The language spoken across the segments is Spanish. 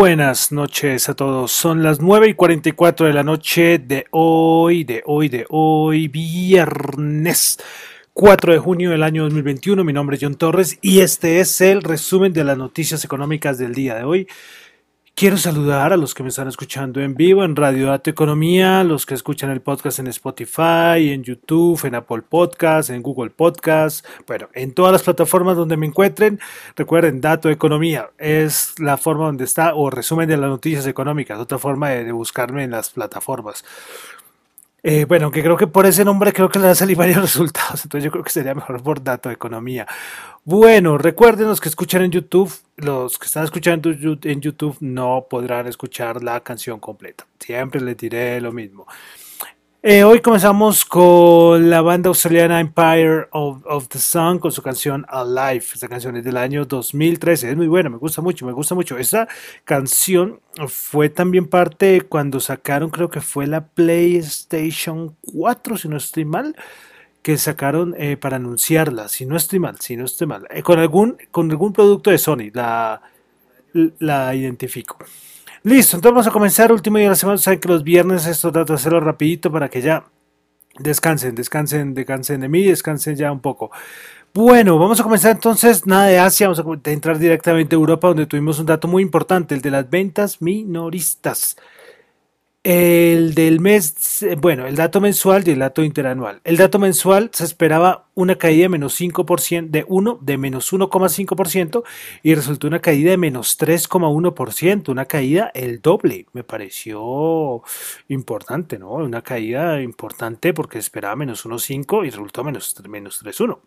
buenas noches a todos. Son las 9 y 44 de la noche de hoy, de hoy, de hoy, viernes 4 de junio del año 2021. Mi nombre es John Torres y este es el resumen de las noticias económicas del día de hoy. Quiero saludar a los que me están escuchando en vivo en Radio Dato Economía, los que escuchan el podcast en Spotify, en YouTube, en Apple Podcast, en Google Podcast, bueno, en todas las plataformas donde me encuentren. Recuerden, Dato Economía es la forma donde está, o resumen de las noticias económicas, otra forma de, buscarme en las plataformas. Eh, bueno, que creo que por ese nombre creo que le van a salir varios resultados, entonces yo creo que sería mejor por dato de economía. Bueno, recuerden los que escuchan en YouTube, los que están escuchando en YouTube no podrán escuchar la canción completa. Siempre les diré lo mismo. Eh, hoy comenzamos con la banda australiana Empire of, the Sun con su canción Alive. Esta canción es del año 2013. Es muy buena, me gusta mucho, me gusta mucho. Esta canción fue también parte cuando sacaron, creo que fue la PlayStation 4, si no estoy mal, que sacaron eh, para anunciarla. Si no estoy mal, si no estoy mal. Eh, con, algún, con algún producto de Sony, la, la identifico. Listo, entonces vamos a comenzar. Último día de la semana. Saben que los viernes esto trato de hacerlo rapidito para que ya descansen, descansen, descansen de mí, descansen ya un poco. Bueno, vamos a comenzar entonces, nada de Asia, vamos a entrar directamente a Europa donde tuvimos un dato muy importante, el de las ventas minoristas. El del mes, bueno, el dato mensual y el dato interanual. El dato mensual se esperaba una caída de menos 5%, de 1, de menos 1,5% y resultó una caída de menos 3,1%, una caída el doble. Me pareció importante, ¿no? Una caída importante porque esperaba menos 1,5 y resultó menos, menos 3,1.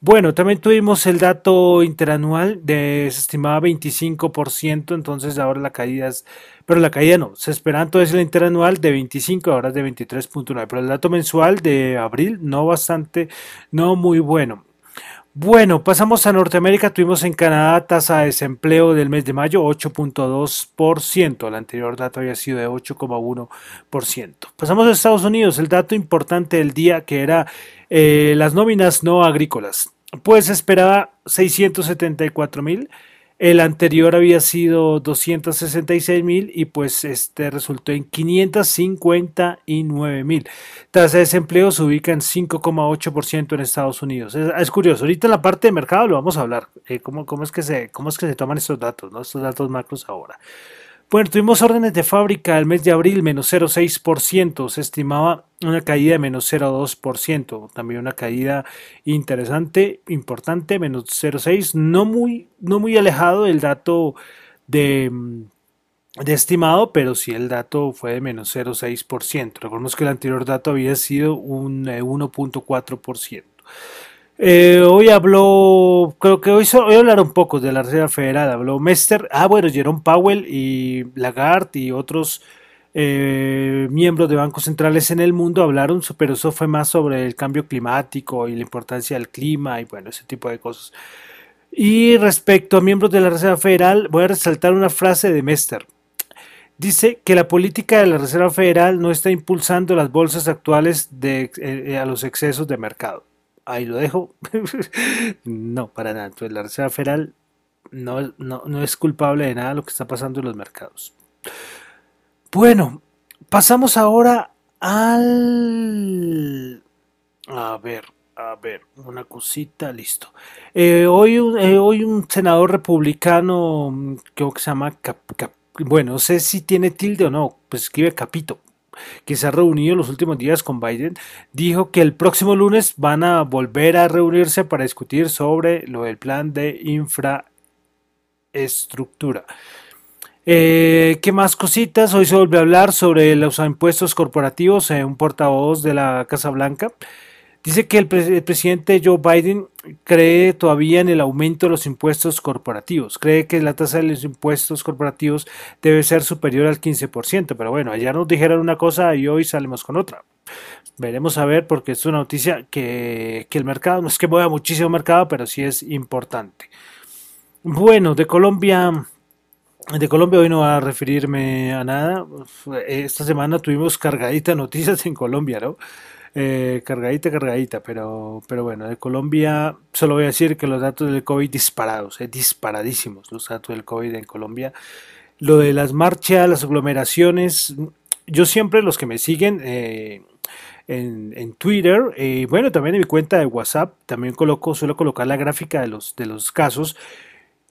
Bueno, también tuvimos el dato interanual de se estimaba 25%, entonces ahora la caída es, pero la caída no, se esperaba entonces el interanual de 25, ahora es de 23.9, pero el dato mensual de abril no bastante, no muy bueno. Bueno, pasamos a Norteamérica. Tuvimos en Canadá tasa de desempleo del mes de mayo 8.2%. El anterior dato había sido de 8,1%. Pasamos a Estados Unidos. El dato importante del día que era eh, las nóminas no agrícolas. Pues esperaba 674 mil el anterior había sido 266 mil y pues este resultó en 559 mil. Tasa de desempleo se ubica en 5,8% en Estados Unidos. Es, curioso. Ahorita en la parte de mercado lo vamos a hablar. Eh, cómo, es que se, ¿Cómo es que se toman estos datos? Estos datos macros ahora. Bueno, tuvimos órdenes de fábrica el mes de abril, menos 0,6%. Se estimaba una caída de menos 0,2%. También una caída interesante, importante, menos 0,6%. No muy, no muy alejado del dato de, de estimado, pero sí el dato fue de menos 0,6%. Recordemos que el anterior dato había sido un 1,4%. Eh, eh, hoy habló, creo que hoy, hoy hablaron un poco de la Reserva Federal, habló Mester, ah bueno, Jerome Powell y Lagarde y otros eh, miembros de bancos centrales en el mundo hablaron, pero eso fue más sobre el cambio climático y la importancia del clima y bueno, ese tipo de cosas. Y respecto a miembros de la Reserva Federal, voy a resaltar una frase de Mester. Dice que la política de la Reserva Federal no está impulsando las bolsas actuales de, eh, a los excesos de mercado ahí lo dejo. no, para nada. Entonces la Reserva Federal no, no, es culpable de nada lo que está pasando en los mercados. Bueno, pasamos ahora al... A ver, a ver, una cosita, listo. Eh, hoy, eh, hoy un senador republicano, creo que se llama, bueno, no sé si tiene tilde o no, pues escribe Capito, que se ha reunido los últimos días con Biden, dijo que el próximo lunes van a volver a reunirse para discutir sobre lo del plan de infraestructura. Eh, ¿Qué más cositas? Hoy se vuelve a hablar sobre los impuestos corporativos, en un portavoz de la Casa Blanca. Dice que el, presidente Joe Biden cree todavía en el aumento de los impuestos corporativos. Cree que la tasa de los impuestos corporativos debe ser superior al 15%. Pero bueno, ayer nos dijeron una cosa y hoy salimos con otra. Veremos a ver porque es una noticia que, que el mercado, no es que mueva muchísimo mercado, pero sí es importante. Bueno, de Colombia de Colombia hoy no va a referirme a nada. Esta semana tuvimos cargadita noticias en Colombia, ¿no? Eh, cargadita, cargadita, pero, pero bueno, de Colombia solo voy a decir que los datos del COVID disparados, eh, disparadísimos los datos del COVID en Colombia. lo de las marchas, las aglomeraciones, yo siempre los que me siguen eh, en, Twitter, y bueno, también en mi cuenta de WhatsApp, también coloco, suelo colocar la gráfica de los, de los casos.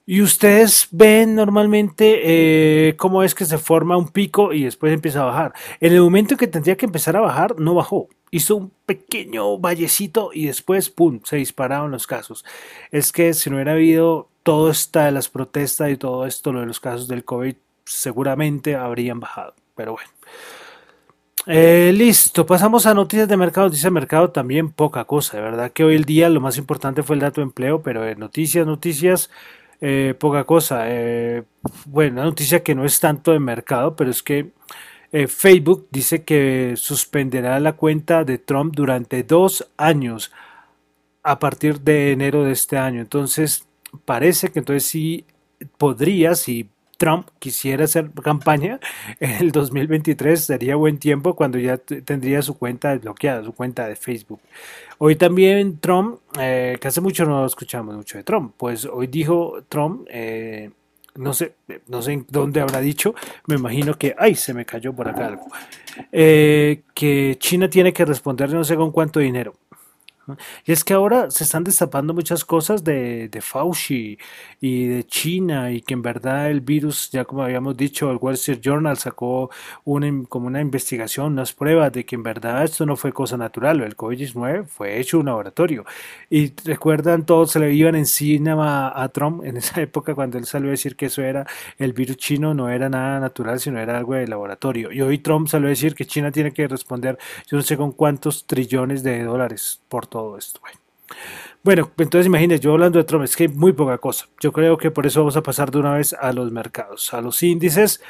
Y ustedes ven normalmente eh, cómo es que se forma un pico y después empieza a bajar. En el momento en que tendría que empezar a bajar, no bajó. Hizo un pequeño vallecito y después, ¡pum!, se dispararon los casos. Es que si no hubiera habido todo esto de las protestas y todo esto, lo de los casos del COVID, seguramente habrían bajado. Pero bueno. Eh, listo, pasamos a noticias de mercado. Noticias de mercado también poca cosa. De verdad que hoy el día lo más importante fue el dato de empleo, pero noticias, noticias, eh, poca cosa. Eh, bueno, una noticia que no es tanto de mercado, pero es que Facebook dice que suspenderá la cuenta de Trump durante dos años a partir de enero de este año. Entonces, parece que entonces sí podría, si Trump quisiera hacer campaña en el 2023 sería buen tiempo cuando ya tendría su cuenta bloqueada, su cuenta de Facebook. Hoy también Trump, eh, que hace mucho no escuchamos mucho de Trump, pues hoy dijo Trump, eh, no sé, no sé dónde habrá dicho, me imagino que, ay, se me cayó por acá algo, eh, que China tiene que responder no sé con cuánto dinero. Y es que ahora se están destapando muchas cosas de, de, Fauci y de China y que en verdad el virus, ya como habíamos dicho, el Wall Street Journal sacó una, como una investigación, unas pruebas de que en verdad esto no fue cosa natural, el COVID-19 fue hecho en un laboratorio. Y recuerdan, todos se le iban encima a, Trump en esa época cuando él salió a decir que eso era el virus chino, no era nada natural, sino era algo de laboratorio. Y hoy Trump salió a decir que China tiene que responder, yo no sé con cuántos trillones de dólares por todo esto. Bueno. entonces imagínense, yo hablando de Trump, es que muy poca cosa. Yo creo que por eso vamos a pasar de una vez a los mercados, a los índices.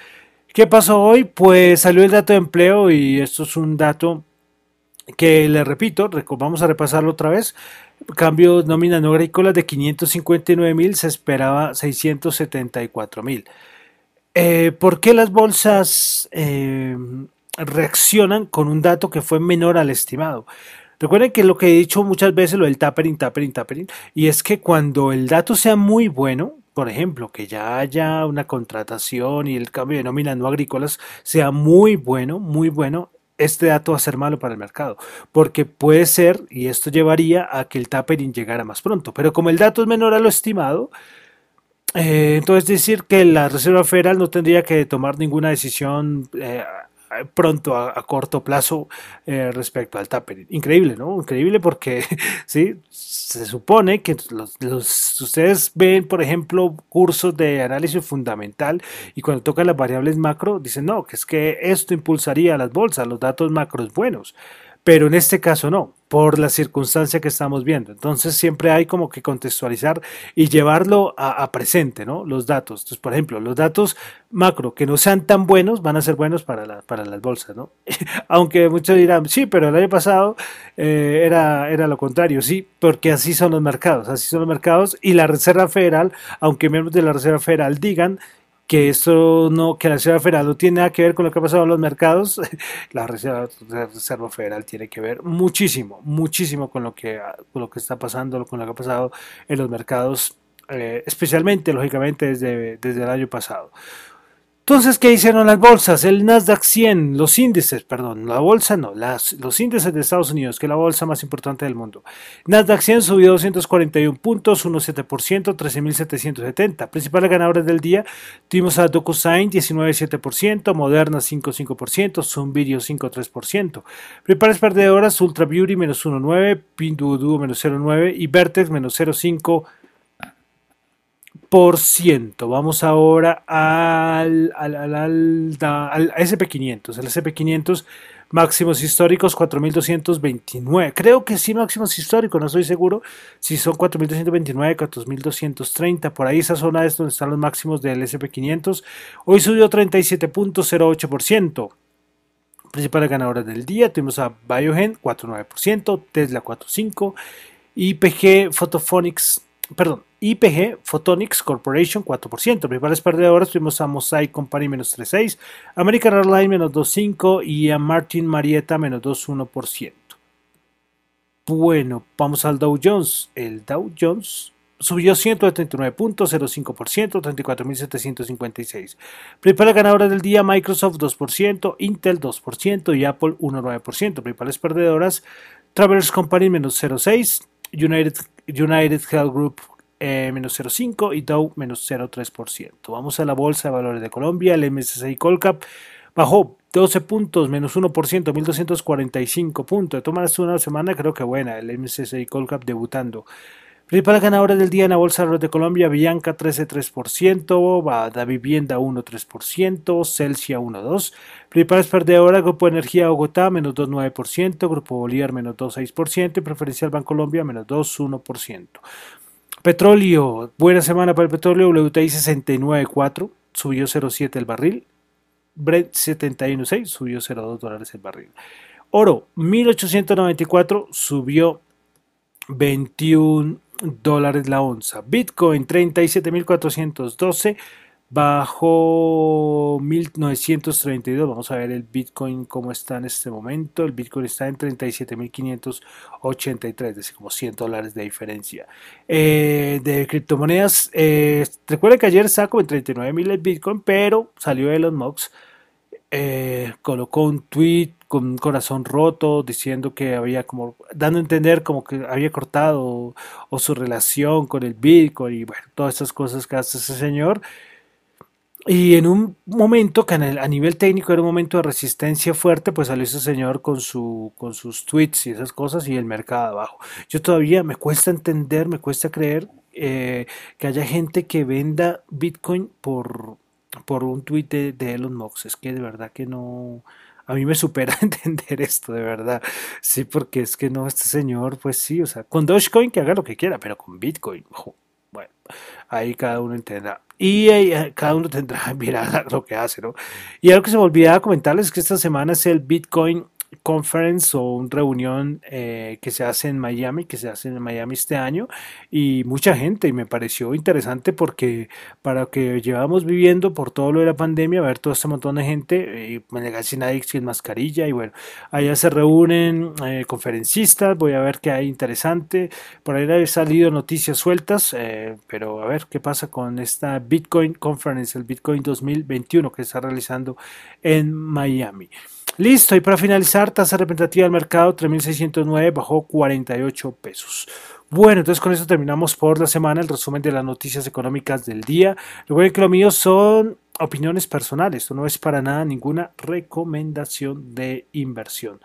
¿Qué pasó hoy? Pues salió el dato de empleo y esto es un dato que le repito, vamos a repasarlo otra vez. Cambio nómina no agrícola de 559 mil, se esperaba 674 mil. Eh, ¿Por qué las bolsas eh, reaccionan con un dato que fue menor al estimado? Recuerden que lo que he dicho muchas veces, lo del tapering, tapering, tapering, y es que cuando el dato sea muy bueno, por ejemplo, que ya haya una contratación y el cambio de nómina no agrícolas sea muy bueno, muy bueno, este dato va a ser malo para el mercado, porque puede ser, y esto llevaría a que el tapering llegara más pronto, pero como el dato es menor a lo estimado, eh, entonces decir que la Reserva Federal no tendría que tomar ninguna decisión eh, pronto a, corto plazo eh, respecto al tapering. Increíble, ¿no? Increíble porque sí, se supone que los, ustedes ven, por ejemplo, cursos de análisis fundamental y cuando tocan las variables macro dicen, no, que es que esto impulsaría las bolsas, los datos macros buenos pero en este caso no, por la circunstancia que estamos viendo. Entonces siempre hay como que contextualizar y llevarlo a, presente, ¿no? Los datos. Entonces, por ejemplo, los datos macro que no sean tan buenos van a ser buenos para, para las bolsas, ¿no? Aunque muchos dirán, sí, pero el año pasado eh, era, era lo contrario, sí, porque así son los mercados, así son los mercados y la Reserva Federal, aunque miembros de la Reserva Federal digan que eso no, que la Reserva Federal no tiene nada que ver con lo que ha pasado en los mercados, la Reserva, Federal tiene que ver muchísimo, muchísimo con lo que, con lo que está pasando, con lo que ha pasado en los mercados, eh, especialmente, lógicamente, desde, desde el año pasado. Entonces, ¿qué hicieron las bolsas? El Nasdaq 100, los índices, perdón, la bolsa no, las, los índices de Estados Unidos, que es la bolsa más importante del mundo. Nasdaq 100 subió 241 puntos, 1,7%, 13.770. Principales ganadores del día, tuvimos a DocuSign 19,7%, Moderna 5,5%, Zoom Video 5,3%. Principales perdedoras, Ultra Beauty menos 1,9%, Pinduoduo menos 0,9% y Vertex menos 0,5%. Vamos ahora al, al, al, al SP500. El SP500 máximos históricos 4229. Creo que sí, máximos históricos, no estoy seguro si son 4229, 4230. Por ahí esa zona es donde están los máximos del SP500. Hoy subió 37.08%. Principales ganadoras del día, tuvimos a Biogen 4.9%, Tesla 4.5%, IPG Photophonics perdón, IPG Photonics Corporation 4%. Principales perdedoras tuvimos a Mosaic Company menos 3.6, American Airlines menos 2.5 y a Martin Marietta menos 2.1%. Bueno, vamos al Dow Jones. El Dow Jones subió 139.05%, 34.756. Principales ganadoras del día, Microsoft 2%, Intel 2% y Apple 1,9%. Principales perdedoras, Travelers Company menos 0,6%, United, United Health Group eh, menos 0,5% y Dow menos 0,3%. Vamos a la Bolsa de Valores de Colombia, el MSCI Colcap bajó 12 puntos, menos 1%, 1245 puntos. De una semana creo que buena, el MSCI Colcap debutando. Principal ganadora del día en la Bolsa de Colombia, Bianca 13,3%, Da Vivienda 1,3%, Celsia 1,2%. Principales perdedoras, Grupo Energía Bogotá menos 2,9%, Grupo Bolívar menos 2,6% y Preferencial Bancolombia menos 2,1%. Petróleo, buena semana para el petróleo, WTI 69,4, subió 0,7 el barril. Brent 71,6, subió 0,2 dólares el barril. Oro 1894, subió 21 dólares la onza. Bitcoin 37.412 bajó 1932. Vamos a ver el Bitcoin cómo está en este momento. El Bitcoin está en 37.583, es como 100 dólares de diferencia. Eh, de criptomonedas, eh, recuerden que ayer sacó en 39.000 el Bitcoin, pero salió Elon Musk eh, colocó un tweet con un corazón roto diciendo que había como dando a entender como que había cortado o, su relación con el Bitcoin y bueno, todas esas cosas que hace ese señor. Y en un momento que a nivel técnico era un momento de resistencia fuerte, pues salió ese señor con, su, con sus tweets y esas cosas y el mercado abajo. Yo todavía me cuesta entender, me cuesta creer eh, que haya gente que venda Bitcoin por, por un tuit de, Elon Musk. Es que de verdad que no, a mí me supera entender esto, de verdad. Sí, porque es que no, este señor, pues sí, o sea, con Dogecoin que haga lo que quiera, pero con Bitcoin, bueno, ahí cada uno entenderá. Y ahí, eh, cada uno tendrá, mirar lo que hace, ¿no? Y algo que se me olvidaba comentarles es que esta semana es el Bitcoin conference o una reunión eh, que se hace en Miami, que se hace en Miami este año, y mucha gente, y me pareció interesante porque para que llevamos viviendo por todo lo de la pandemia, ver todo este montón de gente, y casi nadie sin mascarilla, y bueno, allá se reúnen eh, conferencistas, voy a ver qué hay interesante, por ahí han salido noticias sueltas, eh, pero a ver qué pasa con esta Bitcoin Conference, el Bitcoin 2021 que está realizando en Miami. Listo, y para finalizar, tasa representativa del mercado 3.609 bajó 48 pesos. Bueno, entonces con eso terminamos por la semana el resumen de las noticias económicas del día. Recuerden que lo mío son opiniones personales, esto no es para nada ninguna recomendación de inversión.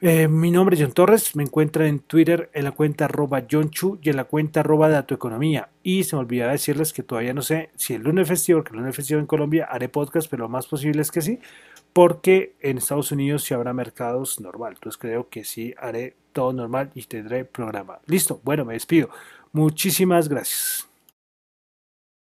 Eh, mi nombre es John Torres, me encuentra en Twitter en la cuenta arroba John Chu y en la cuenta arroba Economía. Y se me olvidaba decirles que todavía no sé si el lunes festivo, porque el lunes festivo en Colombia haré podcast, pero lo más posible es que sí porque en Estados Unidos sí habrá mercados normal. Entonces creo que sí haré todo normal y tendré programa. Listo, bueno, me despido. Muchísimas gracias.